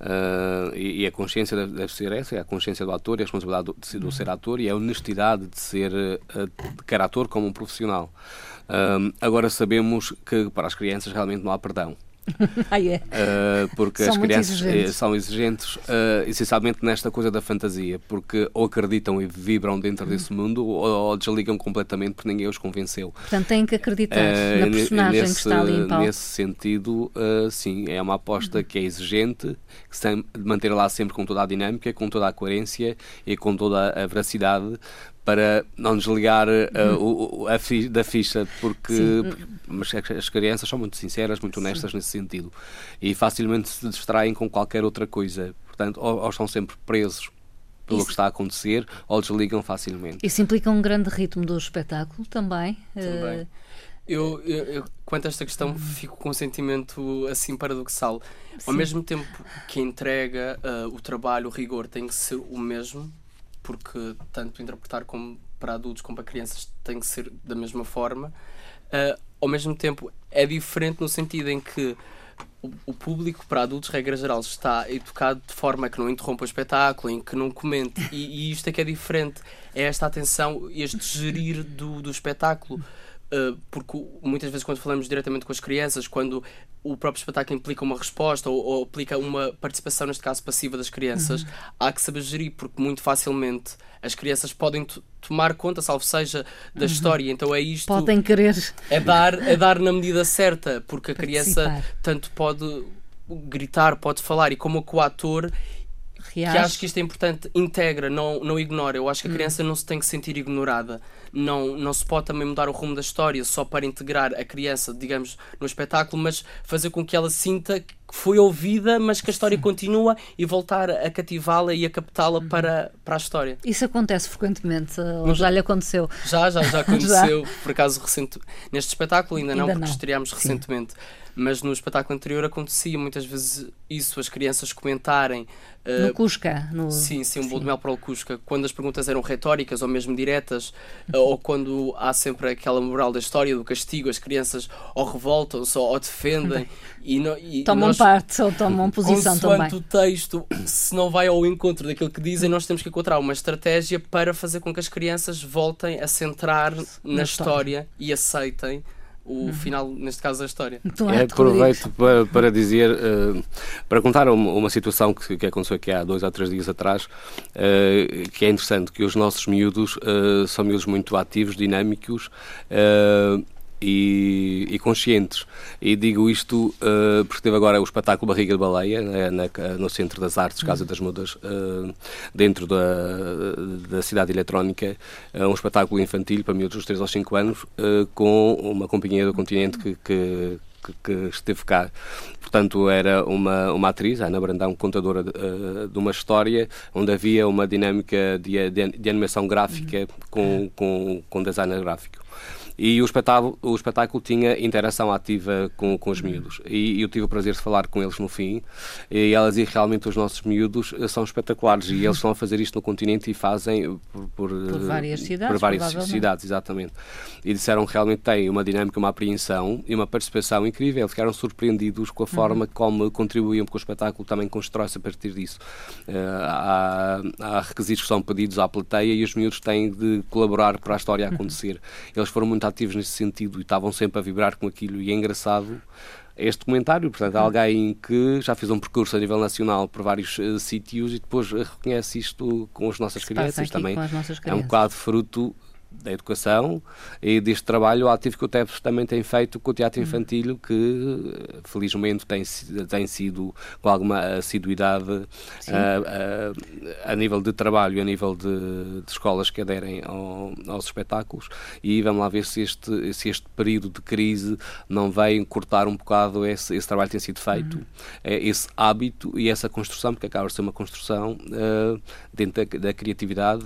Uh, e, e, a consciência deve, deve, ser essa, é a consciência do ator e a responsabilidade do, de, do ser ator e a honestidade de ser uh, de quer ator como um profissional. Uh, agora sabemos que para as crianças realmente não há perdão. *laughs* ah, é. Uh, porque são as crianças exigentes. são exigentes, uh, essencialmente nesta coisa da fantasia, porque ou acreditam e vibram dentro desse mundo ou, ou, desligam completamente porque ninguém os convenceu. Portanto, têm que acreditar uh, na personagem nesse, que está ali em palco. Nesse sentido, sim, é uma aposta que é exigente, que se tem de manter lá sempre com toda a dinâmica, com toda a coerência e com toda a veracidade, para não desligar uh, o, a fi, da ficha, porque mas as crianças são muito sinceras, muito honestas Sim. nesse sentido e facilmente se distraem com qualquer outra coisa. Portanto, ou, ou estão sempre presos pelo Isso. que está a acontecer ou desligam facilmente. Isso implica um grande ritmo do espetáculo também. Também. Uh... Eu, eu, eu, quanto a esta questão, fico com um sentimento assim paradoxal. Sim. Ao mesmo tempo que entrega, uh, o trabalho, o rigor tem que ser o mesmo, porque tanto interpretar como para adultos como para crianças tem que ser da mesma forma. Uh, ao mesmo tempo, é diferente no sentido em que o, público para adultos, regra geral, está educado de forma que não interrompa o espetáculo, em que não comente. E, e isto é que é diferente. É esta atenção, este gerir do, do espetáculo. Uh, porque muitas vezes quando falamos diretamente com as crianças, quando o próprio espetáculo implica uma resposta ou, ou implica uma participação, neste caso passiva das crianças, uhum. há que saber gerir, porque muito facilmente as crianças podem tomar conta, salvo seja, da uhum. história. Então é isto. Podem querer. É dar, é dar na medida certa, porque a criança tanto pode gritar, pode falar, e como o ator Reage. que acho que isto é importante, integra, não, não ignora. Eu acho que a hum. criança não se tem que sentir ignorada. Não, não se pode também mudar o rumo da história só para integrar a criança, digamos, no espetáculo, mas fazer com que ela sinta foi ouvida, mas que a história Sim. continua e voltar a cativá-la e a captá-la uhum. para, para a história. Isso acontece frequentemente, ou já lhe aconteceu? Já, já, já *laughs* aconteceu. já. Por acaso, recente, neste espetáculo ainda, ainda não, porque não. estreámos recentemente mas no espetáculo anterior acontecia muitas vezes isso, as crianças comentarem. Uh, no Cusca? No... Sim, sim, um bolo de mel para o Cusca. Quando as perguntas eram retóricas ou mesmo diretas, uh, ou quando há sempre aquela moral da história do castigo, as crianças ou revoltam-se ou, defendem. e, no, e tomam nós, parte ou tomam posição também. o texto, se não vai ao encontro daquilo que dizem, nós temos que encontrar uma estratégia para fazer com que as crianças voltem a centrar na, na história. história e aceitem o uhum. final, neste caso, da história. É, aproveito para, para dizer, uh, para contar uma, uma situação que, que, aconteceu aqui há dois ou três dias atrás, uh, que é interessante, que os nossos miúdos uh, são miúdos muito ativos, dinâmicos, e, e, conscientes. E digo isto uh, porque teve agora o espetáculo Barriga de Baleia, né, na, no Centro das Artes, Casa das Mudas, uh, dentro da, da cidade eletrónica, uh, um espetáculo infantil para miúdos dos 3 aos 5 anos, com uma companhia do continente que, que que, esteve cá. Portanto, era uma, uma atriz, Ana Brandão, contadora de, de uma história onde havia uma dinâmica de, de, de animação gráfica com, com, com design gráfico. E o espetáculo, o espetáculo tinha interação ativa com, com os miúdos. E eu tive o prazer de falar com eles no fim. E ela dizia que realmente os nossos miúdos eh, são espetaculares. E eles estão a fazer isto no continente e fazem por, por, por várias cidades. Por várias cidades, exatamente. E disseram que realmente têm uma dinâmica, uma apreensão e uma participação incrível. Eles ficaram surpreendidos com a forma uhum. como contribuíam, porque o espetáculo também constrói-se a partir disso. Uh, há, há requisitos que são pedidos à plateia e os miúdos têm de colaborar para a história acontecer. Uhum. Eles foram muito muito ativos nesse sentido e estavam sempre a vibrar com aquilo. E é engraçado este comentário, portanto, alguém que já fez um percurso a nível nacional por vários uh, sítios e depois reconhece isto com as nossas crianças também. Nossas crianças. É um bocado fruto da educação e deste trabalho ativo que o TEPS também tem feito com o teatro uhum. infantil, que felizmente tem, tem sido com alguma assiduidade uh, uh, a nível de trabalho, a nível de, de escolas que aderem ao, aos espetáculos e vamos lá ver se este, se este período de crise não vai cortar um bocado esse, esse trabalho que tem sido feito, uhum. É esse hábito e essa construção, porque acaba de ser uma construção uh, dentro da, da criatividade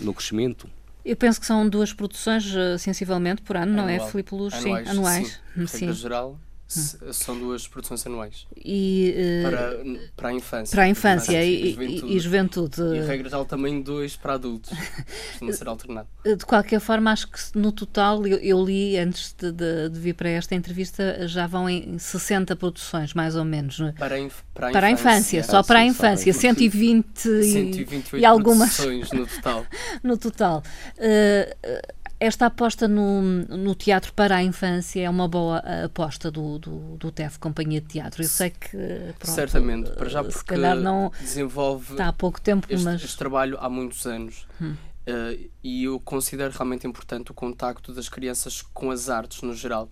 no crescimento. Eu penso que são duas produções, uh, sensivelmente, por ano, Anual. não é, Filipe Luz? Anuais, sim, anuais. Sim. sim. geral, Hum. São duas produções anuais. E, uh, para, para a infância. Para a infância e, e, juventude. e, juventude. E, regra geral, também dois para adultos. Costuma ser alternado. *laughs* De qualquer forma, acho que no total, eu, eu li antes de, de, de, vir para esta entrevista, já vão em 60 produções, mais ou menos. É? Para a, inf para a para a infância, só para a infância, 120 128 e, e algumas no total. *laughs* no total. Uh, esta aposta no, no, teatro para a infância é uma boa aposta do, do, do TEF, Companhia de Teatro. Eu sei que. Pronto, Certamente, para já porque não desenvolve. Está há pouco tempo, este, mas. Este trabalho há muitos anos. Hum. Uh, e eu considero realmente importante o contacto das crianças com as artes no geral.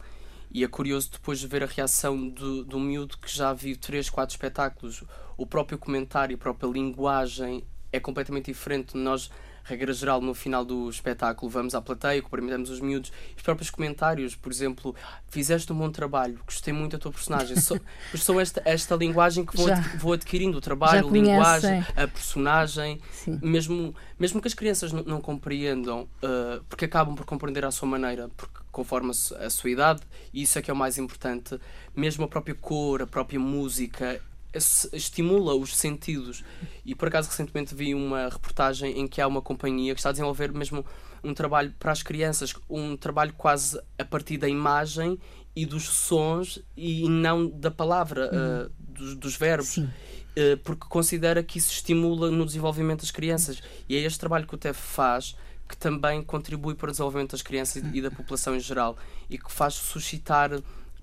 E é curioso depois de ver a reação do, do miúdo que já viu três, quatro espetáculos. O próprio comentário, a própria linguagem é completamente diferente. Nós regra geral, no final do espetáculo, vamos à plateia, cumprimentamos os miúdos, os próprios comentários, por exemplo, fizeste um bom trabalho, gostei muito da tua personagem. So, *laughs* são esta, esta linguagem que vou, ad, vou adquirindo, o trabalho, a linguagem, a personagem, mesmo, mesmo que as crianças não, não compreendam, uh, porque acabam por compreender à sua maneira, porque conforme a, a sua idade, e isso é que é o mais importante, mesmo a própria cor, a própria música, estimula os sentidos. E por acaso recentemente vi uma reportagem em que há uma companhia que está a desenvolver mesmo um trabalho para as crianças, um trabalho quase a partir da imagem e dos sons e não da palavra, uhum. uh, dos, dos, verbos. Uh, porque considera que isso estimula no desenvolvimento das crianças. E é este trabalho que o TEF faz que também contribui para o desenvolvimento das crianças e da população em geral e que faz suscitar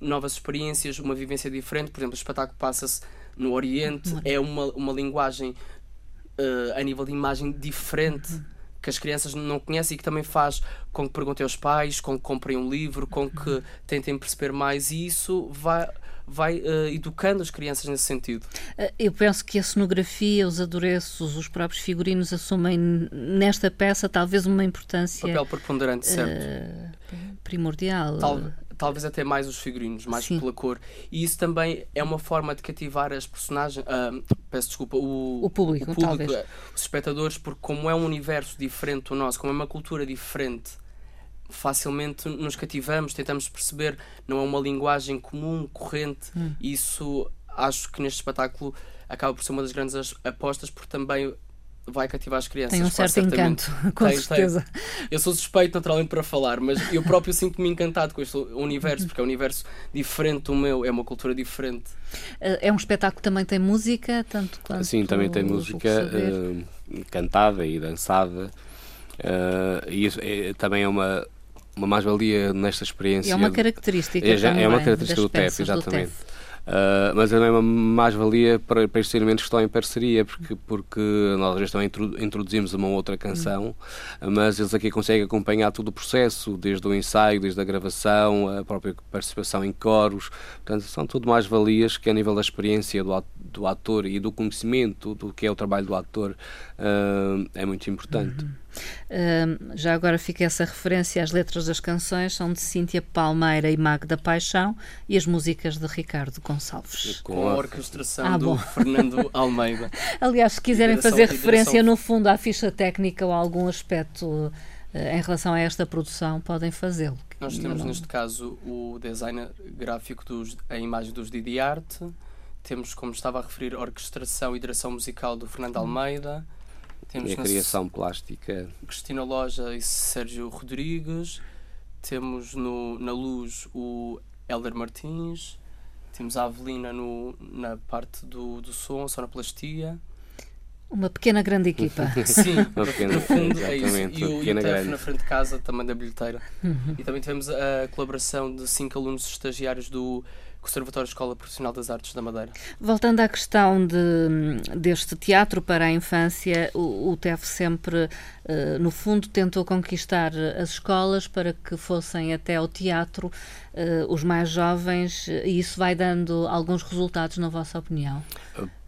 novas experiências, uma vivência diferente. Por exemplo, o espetáculo passa-se no Oriente, é uma, uma linguagem uh, a nível de imagem diferente. Uhum. Que as crianças não conhecem e que também faz com que perguntem aos pais, com que comprem um livro, com que uhum. tentem perceber mais, e isso vai, vai uh, educando as crianças nesse sentido. Eh, eu penso que a cenografia, os adereços, os próprios figurinos assumem nesta peça talvez uma importância. Papel preponderante, certo. Uh, primordial. Tal, talvez até mais os figurinos, mais Sim. pela cor. E isso também é uma forma de cativar as personagens, uh, peço desculpa, o, o público, o público os espectadores, porque como é um universo diferente do nosso, como é uma cultura diferente, facilmente nos cativamos, tentamos perceber, não é uma linguagem comum, corrente, hum. isso acho que neste espetáculo acaba por ser uma das grandes apostas, porque também vai cativar as crianças. Tem um certo encanto, *laughs* com tem, certeza. Tem. Eu sou suspeito naturalmente para falar, mas eu próprio *laughs* sinto-me encantado com este universo, porque é um universo diferente do meu, é uma cultura diferente. É um espetáculo que também tem música, tanto quanto. Sim, também tem música uh, cantada e dançada. Uh, e isso é, também é uma, uma mais-valia nesta experiência. É uma característica. É, é uma característica do TEF, exatamente. Do TEF. Uh, mas é uma mais-valia para, para estes elementos que estão em parceria, porque, porque nós vezes também introduzimos uma outra canção, mas eles aqui conseguem acompanhar todo o processo, desde o ensaio, desde a gravação, a própria participação em coros. Portanto, são tudo mais-valias que, a nível da experiência do, do ator e do conhecimento do que é o trabalho do ator, uh, é muito importante. Uhum. Já agora fica essa referência, as letras das canções são de Cíntia Palmeira e Magda Paixão e as músicas de Ricardo Gonçalves. Com a orquestração ah, do Fernando *laughs* Almeida. Aliás, se quiserem fazer referência no fundo à ficha técnica ou a algum aspecto uh, em relação a esta produção, podem fazê-lo. Nós temos não... neste caso o design gráfico, dos, a imagem dos Didi Arte, temos, como estava a referir, a orquestração e direção musical do Fernando Almeida temos e a criação plástica. Cristina Loja e Sérgio Rodrigues. Temos no, na luz o Helder Martins. Temos a Avelina no, na parte do, do som, sonoplastia. Uma pequena grande equipa. *laughs* Sim, uma pequena, no fundo é isso. E o ITF na frente de casa, também da bilheteira. Uhum. E também tivemos a colaboração de cinco alunos estagiários do Conservatório Escola Profissional das Artes da Madeira. Voltando à questão de, deste teatro para a infância, o, o TEF sempre, uh, no fundo, tentou conquistar as escolas para que fossem até ao teatro uh, os mais jovens, e isso vai dando alguns resultados, na vossa opinião?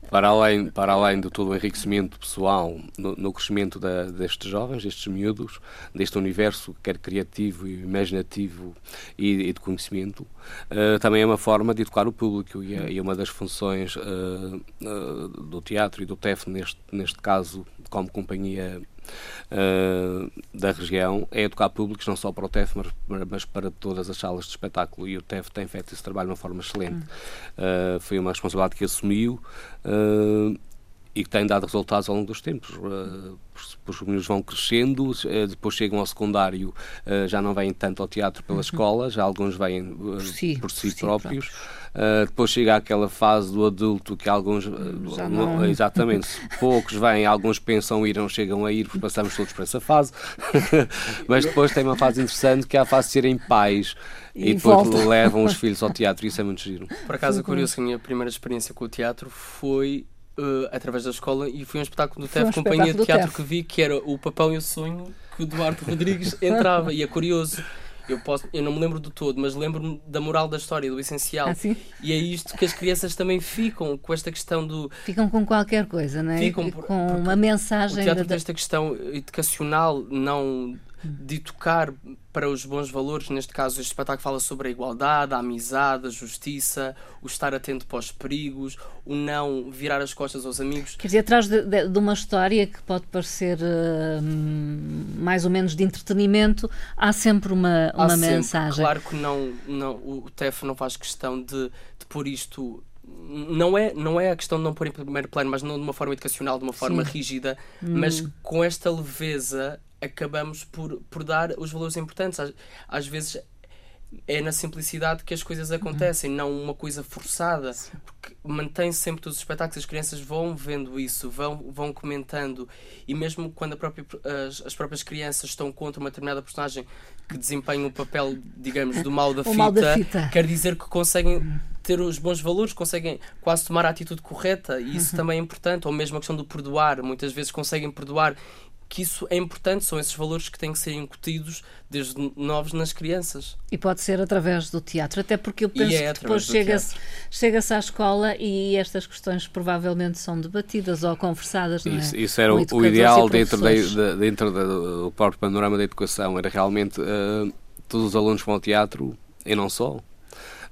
Para além, para além de todo o enriquecimento pessoal no, no crescimento da, destes jovens, destes miúdos, deste universo, quer criativo, imaginativo e, e de conhecimento, uh, também é uma forma de educar o público e é, e é uma das funções uh, uh, do teatro e do TEF, neste, neste caso, como companhia uh, da região, é educar públicos não só para o TEF, mas, mas, para todas as salas de espetáculo. E o TEF tem feito esse trabalho de uma forma excelente. Uh, foi uma responsabilidade que assumiu uh, e que tem dado resultados ao longo dos tempos. Uh, os meninos vão crescendo, uh, depois chegam ao secundário, uh, já não vêm tanto ao teatro pela uhum. escola, já alguns vêm por si, por si, por si próprios. depois chega aquela fase do adulto que alguns. Já não... Exatamente. *laughs* poucos vêm, alguns pensam ir, não chegam a ir, porque passamos todos por essa fase. *laughs* Mas depois tem uma fase interessante que é a fase de serem pais. E, e depois volta. levam os filhos ao teatro, e isso é muito giro. Por acaso, é curioso que a minha primeira experiência com o teatro foi uh, através da escola e foi um espetáculo do TEF, um companhia de teatro que vi, que era o Papão e o Sonho, que o Duarte Rodrigues *laughs* entrava. E é curioso. Eu, posso, eu não me lembro do todo, mas lembro-me da moral da história, do essencial. Ah, e é isto que as crianças também ficam com esta questão do. Ficam com qualquer coisa, não é? Ficam por, com uma mensagem. O teatro da... tem esta questão educacional, não de tocar para os bons valores. Neste caso, este espetáculo fala sobre a igualdade, a amizade, a justiça, o estar atento para os perigos, o não virar as costas aos amigos. Quer dizer, atrás de, de, de uma história que pode parecer uh, mais ou menos de entretenimento, há sempre uma, uma há mensagem. Sempre. Claro que não, não, o TEF não faz questão de, de pôr isto não é, não é a questão de não pôr em primeiro plano, mas não de uma forma educacional, de uma forma Sim. rígida, hum. mas com esta leveza acabamos por, por dar os valores importantes. Às, às vezes é na simplicidade que as coisas acontecem, uhum. não uma coisa forçada, porque mantém-se sempre todos os espetáculos, as crianças vão vendo isso, vão, vão comentando, e mesmo quando própria, as, as próprias crianças estão contra uma determinada personagem que desempenha o papel, digamos, do mal da, *laughs* fita, mal da fita, quer dizer que conseguem ter os bons valores, conseguem quase tomar a atitude correta, e isso uhum. também é importante, ou mesmo a questão do perdoar, muitas vezes conseguem perdoar que isso é importante, são esses valores que têm que ser incutidos desde novos nas crianças. E pode ser através do teatro, até porque eu penso é que depois chega-se chega à escola e estas questões provavelmente são debatidas ou conversadas. Isso, é? isso era o, o ideal dentro, de, dentro do próprio panorama da educação, era realmente uh, todos os alunos vão ao teatro e não só.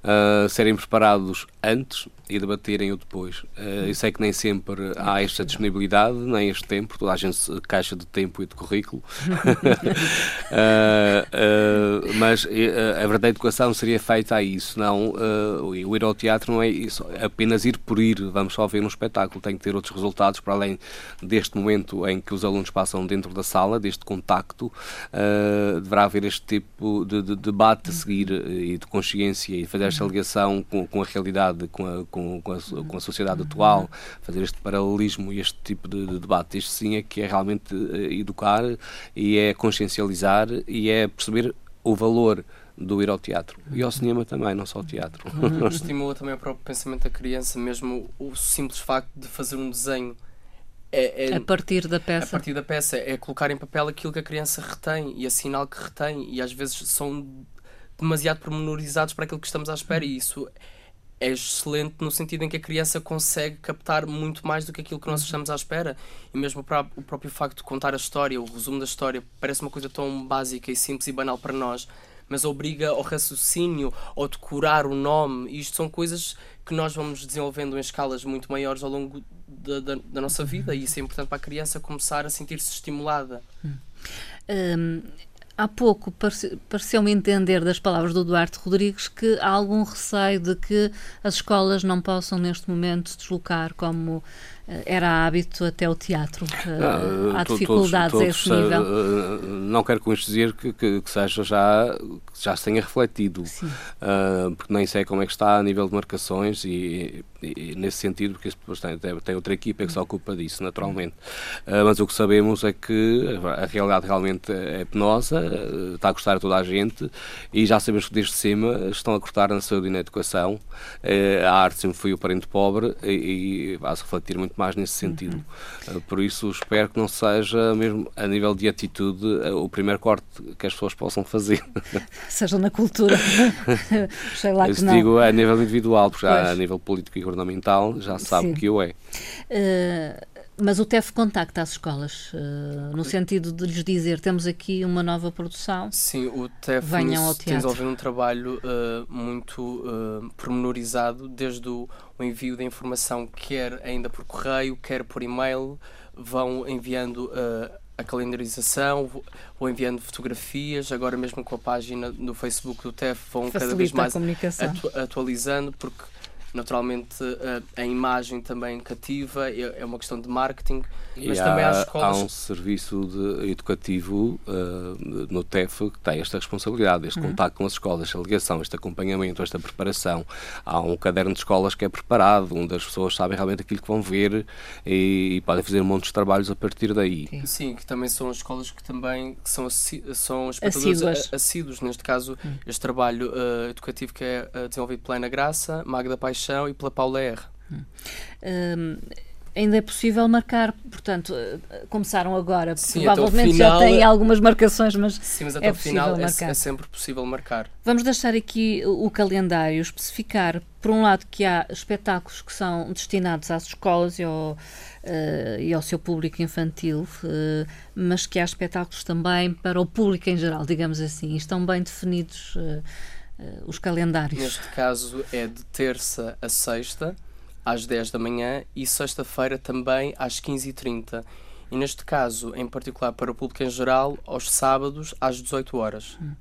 Uh, serem preparados antes e debaterem o depois. Uh, eu sei que nem sempre há esta disponibilidade, nem este tempo, toda a gente se caixa de tempo e de currículo. uh, *laughs* uh, mas a verdadeira educação seria feita a isso, não o ir ao teatro não é isso, apenas ir por ir, vamos só ver um espetáculo, tem que ter outros resultados para além deste momento em que os alunos passam dentro da sala, deste contacto, deverá haver este tipo de, de, debate a seguir e de consciência e fazer esta ligação com, com a realidade, com a com, com, a, com a sociedade atual, fazer este paralelismo e este tipo de, de debate. Este sim é que é realmente uh, educar e é consciencializar e é perceber o valor do ir ao teatro. E ao cinema também, não só ao teatro. *laughs* Estimula também o próprio pensamento da criança, mesmo o simples facto de fazer um desenho. É, é, a partir da peça. A partir da peça é colocar em papel aquilo que a criança retém e a sinal que retém, e às vezes são demasiado pormenorizados para aquilo que estamos à espera, e isso é excelente no sentido em que a criança consegue captar muito mais do que aquilo que nós uhum. estamos à espera. E mesmo o próprio facto de contar a história, o resumo da história, parece uma coisa tão básica e simples e banal para nós, mas obriga ao raciocínio, ao decorar o nome. E isto são coisas que nós vamos desenvolvendo em escalas muito maiores ao longo da, da, da nossa vida, e isso é importante para a criança começar a sentir-se estimulada. Hum. Há pouco pareceu-me entender das palavras do Duarte Rodrigues que há algum receio de que as escolas não possam, neste momento, se deslocar como eh, era hábito até o teatro. Não, eh, Há dificuldades todos, todos, a esse nível? Eh, não quero com isto dizer que, que, que seja já, que já se tenha refletido, uh, porque nem sei como é que está a nível de marcações e, e, nesse sentido, porque depois tem, tem, outra equipa que se ocupa disso, naturalmente. Uh, mas o que sabemos é que a realidade realmente é penosa, uh, está a custar a toda a gente e já sabemos que desde cima estão a cortar na saúde e na educação. a arte sempre foi o parente pobre e, e vai-se refletir muito mais nesse sentido. Uhum. Por isso espero que não seja, mesmo a nível de atitude, o primeiro corte que as pessoas possam fazer. Seja na cultura. *laughs* Sei lá que não. digo a nível individual, porque já a nível político e governamental já sabe Sim. que o é. Uh Mas o TEF contacta as escolas, uh, no sentido de lhes dizer temos aqui uma nova produção. Sim, o TEF Venham tem desenvolvido um trabalho uh, muito uh, pormenorizado, desde o, o, envio da informação, quer ainda por correio, quer por e-mail, vão enviando a calendarização, vão enviando fotografias, agora mesmo com a página no Facebook do TEF vão Facilita cada vez mais atu atualizando, porque Naturalmente, a, a imagem também cativa, é, é uma questão de marketing, mas e também há, escolas. Há um serviço de, educativo uh, no TEF que tem esta responsabilidade, este uhum. contato com as escolas, esta ligação, este acompanhamento, esta preparação. Há um caderno de escolas que é preparado, onde as pessoas sabem realmente aquilo que vão ver e, e podem fazer um monte de trabalhos a partir daí. Sim, Sim que também são as escolas que também que são, são espectadores assíduos. assíduos. Neste caso, uhum. este trabalho uh, educativo que é uh, desenvolvido pela Ana Graça, Magda Paixão Paixão e pela Paula R. Hum, ainda é possível marcar, portanto, eh, começaram agora, Sim, provavelmente final, já têm algumas marcações, mas, Sim, mas até é o final é, é, sempre possível marcar. Vamos deixar aqui o calendário, especificar, por um lado, que há espetáculos que são destinados às escolas e ao, uh, e ao seu público infantil, uh, mas que há espetáculos também para o público em geral, digamos assim, e estão bem definidos. Uh, os calendários? Neste caso é de terça a sexta, às 10 da manhã, e sexta-feira também às 15h30. E neste caso, em particular para o público em geral, aos sábados às 18 horas. Hum.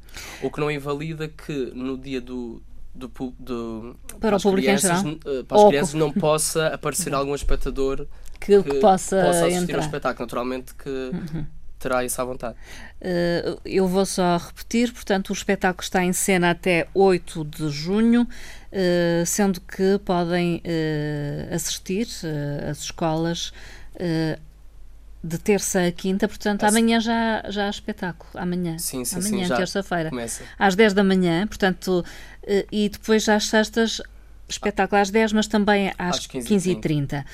O que não invalida que no dia do, do, do, para, para o público crianças, em geral? Eh, para as crianças não possa aparecer algum espectador que, que, possa, possa assistir entrar. ao espetáculo. Naturalmente que uhum terá isso à vontade. Uh, eu vou só repetir, portanto, o espetáculo está em cena até 8 de junho, uh, sendo que podem uh, assistir as escolas de terça a quinta, portanto, amanhã já, já há espetáculo. Amanhã. Sim, sim, amanhã, terça-feira. Começa. Às 10 da manhã, portanto, e depois já às sextas espetáculo às 10, mas também às, às 15h30. Uh,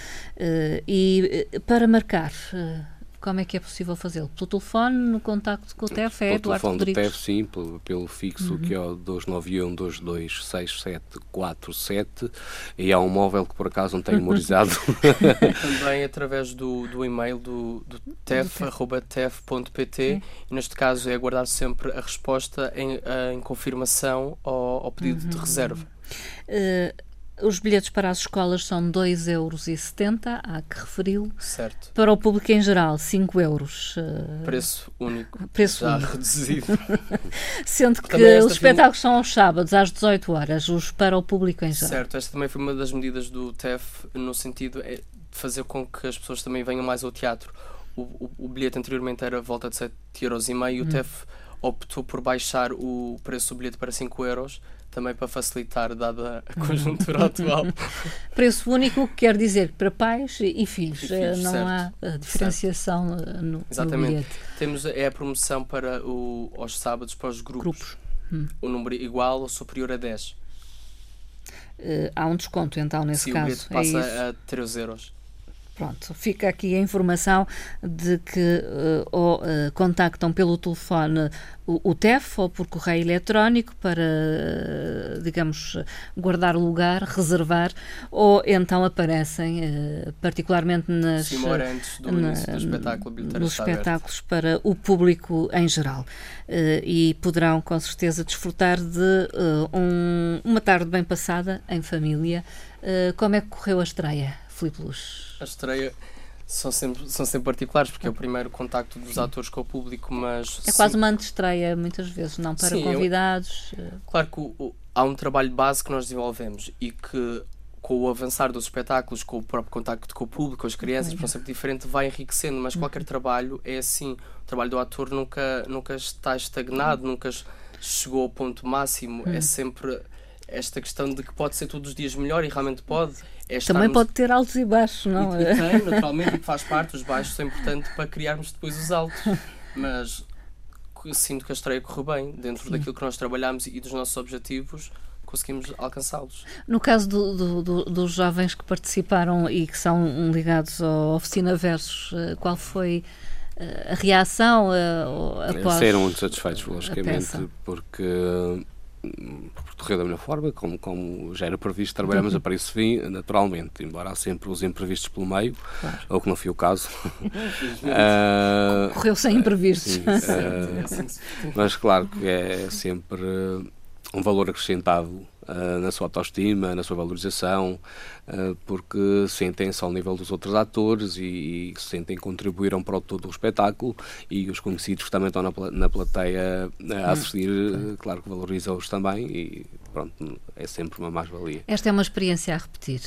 e para marcar, uh, como é que é possível fazê-lo? Pelo telefone, no contacto com o TEF? É pelo Eduardo telefone Rodrigues? do TEF, sim, pelo, pelo fixo, uhum. que é o 291-226747 e há um móvel que por acaso não tenho memorizado. *laughs* *laughs* Também através do, do e-mail do, do tef.tef.pt e neste caso é aguardar sempre a resposta em, em confirmação ao, ao pedido uhum. de reserva. Uh, os bilhetes para as escolas são 2,70 euros, há que referi-lo. Certo. Para o público em geral, 5 euros. Uh... Preço único. Preço já único. reduzido. *laughs* Sendo que os espetáculos são aos sábados, às 18 horas, os para o público em geral. Certo, esta também foi uma das medidas do TEF, no sentido de fazer com que as pessoas também venham mais ao teatro. O, o, o bilhete anteriormente era volta de 7,5 euros e meio, hum. o TEF optou por baixar o preço do bilhete para 5 euros também para facilitar, dada a *laughs* conjuntura atual. *laughs* Preço único quer dizer para pais e filhos, e filhos não certo. há eh, diferenciação certo. Eh, no, Exatamente. no. Temos é a promoção para o, aos sábados para os grupos. grupos. Hum. O número igual ou superior a 10. Uh, há um desconto então nesse Sim, caso. O bilhete passa é a 3 euros. Pronto, fica aqui a informação de que uh, ou uh, contactam pelo telefone o, o, TEF ou por correio eletrónico para, uh, digamos, guardar lugar, reservar, ou então aparecem, particularmente nas, Sim, antes do na, do espetáculo, nos espetáculos para o público em geral. e poderão, com certeza, desfrutar de um, uma tarde bem passada em família. como é que correu a estreia? Filipe Luz? A estreia são sempre, são sempre particulares, porque é o primeiro contacto dos sim. atores com o público, mas... É quase uma antestreia, muitas vezes, não para sim, convidados. Eu, claro que o, o, há um trabalho base que nós desenvolvemos e que com o avançar dos espetáculos, com o próprio contacto com o público, com as crianças, por um sempre diferente, vai enriquecendo, mas qualquer uhum. trabalho é assim. O trabalho do ator nunca, nunca está estagnado, uhum. nunca chegou ao ponto máximo, é uhum. sempre esta questão de que pode ser todos os dias melhor e realmente pode. É Também pode ter altos e baixos, não é? Tem, *laughs* naturalmente, faz parte, os baixos são importantes para criarmos depois os altos. Mas sinto que a estreia correu bem, dentro Sim. daquilo que nós trabalhamos e dos nossos objetivos, conseguimos alcançá-los. No caso do, do, do, dos jovens que participaram e que são ligados à Oficina Versos, eh, qual foi eh, a reação uh, após... Saíram muito satisfeitos, logicamente, porque decorreu da mesma forma, como, como já era previsto, trabalhamos uhum. a para esse fim, naturalmente, embora há sempre os imprevistos pelo meio, claro. ou que não foi o caso. uh, *laughs* Correu sem imprevistos. Sim, *laughs* uh, mas claro que é sempre um valor acrescentado uh, na sua autoestima, na sua valorização, uh, porque sentem-se ao nível dos outros atores e, e sentem contribuíram para o todo o espetáculo e os conhecidos que também estão na, na plateia a hum. assistir, hum. claro que valorizam-os também e pronto, é sempre uma mais-valia. Esta é uma experiência a repetir?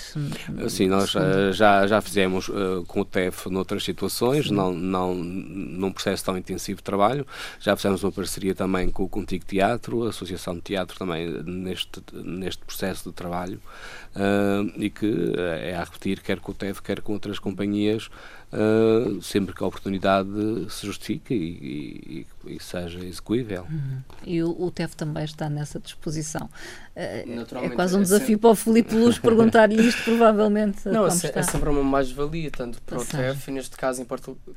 Sim, nós uh, já, já fizemos uh, com o TEF noutras situações, não, não num processo tão intensivo de trabalho, já fizemos uma parceria também com o Contigo Teatro, a Associação de Teatro também neste, neste processo de trabalho, uh, e que é a repetir, quer com o TEF, quer com outras companhias, uh, sempre que a oportunidade se justifique e, e, e seja execuível. Uhum. E o, o, TEF também está nessa disposição. Uh, é quase um é desafio sempre... para o Filipe Luz perguntar-lhe isto, *laughs* provavelmente. Não, é, é, sempre uma mais-valia, tanto para o TEF e neste caso em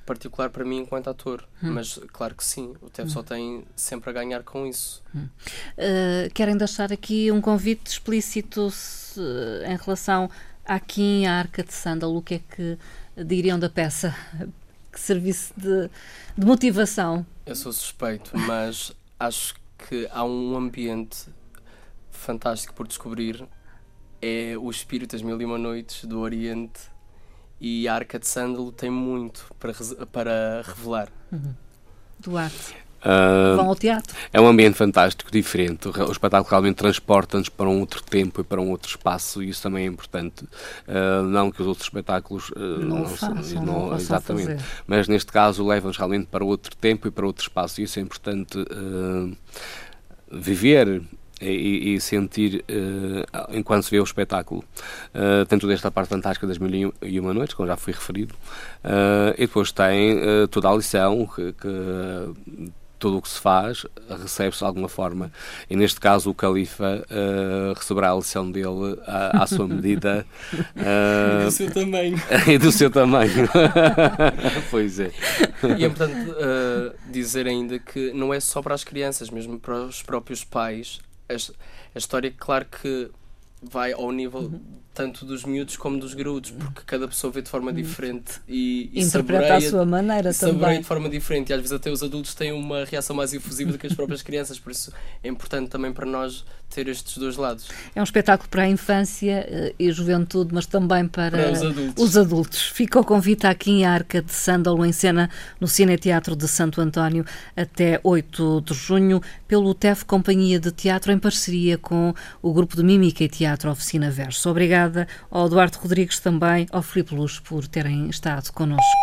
particular para mim enquanto ator. Uhum. Mas claro que sim, o TEF só uhum. tem sempre a ganhar com isso. Uh, querem deixar aqui um convite explícito se, em relação à Kim, à Arca de Sândalo, o que é que diriam da peça? Que serviço de, de motivação? Eu sou suspeito, mas *laughs* acho que há um ambiente fantástico por descobrir. É o espírito das Mil e Uma Noites do Oriente e a Arca de Sândalo tem muito para, para revelar. Uhum. Duarte. Uh, Vão ao teatro. É um ambiente fantástico, diferente. O espetáculo realmente transporta-nos para um outro tempo e para um outro espaço, e isso também é importante. Uh, não que os outros espetáculos uh, não, não, façam, não, não exatamente, fazer. mas neste caso levam-nos realmente para outro tempo e para outro espaço, e isso é importante viver e, e, sentir uh, enquanto se vê o espetáculo, uh, tanto desta parte fantástica das mil e uma noites, como já fui referido, uh, e depois tem toda a lição que, que tudo o que se faz recebe-se de alguma forma. E neste caso o Califa uh, receberá a lição dele à, à sua *laughs* medida. Uh, *laughs* e do seu tamanho. e do seu tamanho. pois é. E é importante uh, dizer ainda que não é só para as crianças, mesmo para os próprios pais. A, a história, claro que vai ao nível uhum. Tanto dos miúdos como dos graúdos, porque cada pessoa vê de forma uhum. diferente e, e interpreta à sua maneira também. de forma diferente e às vezes até os adultos têm uma reação mais efusiva do que as próprias crianças, por isso é importante também para nós ter estes dois lados. É um espetáculo para a infância eh, e juventude, mas também para, para os, adultos. os, adultos. Fica o convite aqui em Arca de Sândalo, em cena no Cine Teatro de Santo António, até 8 de junho, pelo TEF Companhia de Teatro, em parceria com o Grupo de Mímica e Teatro Oficina Verso. Ao Eduardo Rodrigues também, ao Filipe Luz, por terem estado connosco.